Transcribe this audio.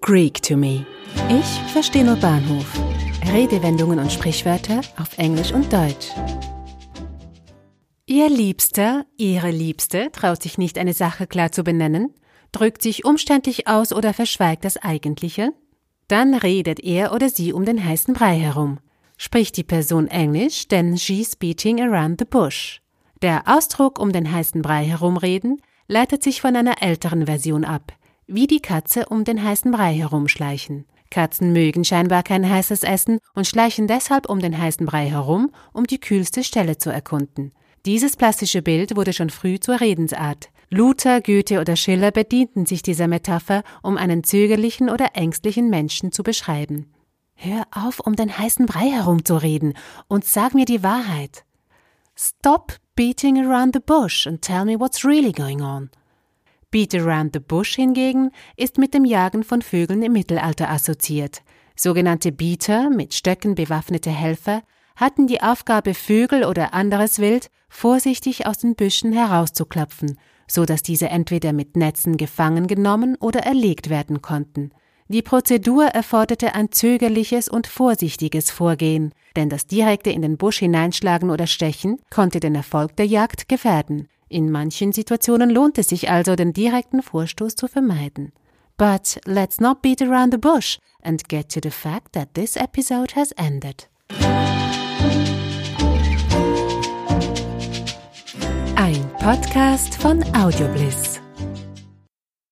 Greek to me. Ich verstehe nur Bahnhof. Redewendungen und Sprichwörter auf Englisch und Deutsch. Ihr Liebster, Ihre Liebste traut sich nicht, eine Sache klar zu benennen, drückt sich umständlich aus oder verschweigt das Eigentliche? Dann redet er oder sie um den heißen Brei herum. Spricht die Person Englisch, denn she's beating around the bush. Der Ausdruck um den heißen Brei herumreden leitet sich von einer älteren Version ab, wie die Katze um den heißen Brei herumschleichen. Katzen mögen scheinbar kein heißes Essen und schleichen deshalb um den heißen Brei herum, um die kühlste Stelle zu erkunden. Dieses plastische Bild wurde schon früh zur Redensart. Luther, Goethe oder Schiller bedienten sich dieser Metapher, um einen zögerlichen oder ängstlichen Menschen zu beschreiben. Hör auf, um den heißen Brei herumzureden und sag mir die Wahrheit. Stop beating around the bush and tell me what's really going on. Beat around the bush hingegen ist mit dem Jagen von Vögeln im Mittelalter assoziiert. Sogenannte Beater, mit Stöcken bewaffnete Helfer, hatten die Aufgabe, Vögel oder anderes Wild vorsichtig aus den Büschen herauszuklopfen, so dass diese entweder mit Netzen gefangen genommen oder erlegt werden konnten. Die Prozedur erforderte ein zögerliches und vorsichtiges Vorgehen, denn das direkte in den Busch hineinschlagen oder stechen konnte den Erfolg der Jagd gefährden. In manchen Situationen lohnt es sich also, den direkten Vorstoß zu vermeiden. But let's not beat around the bush and get to the fact that this episode has ended. Ein Podcast von Audiobliss.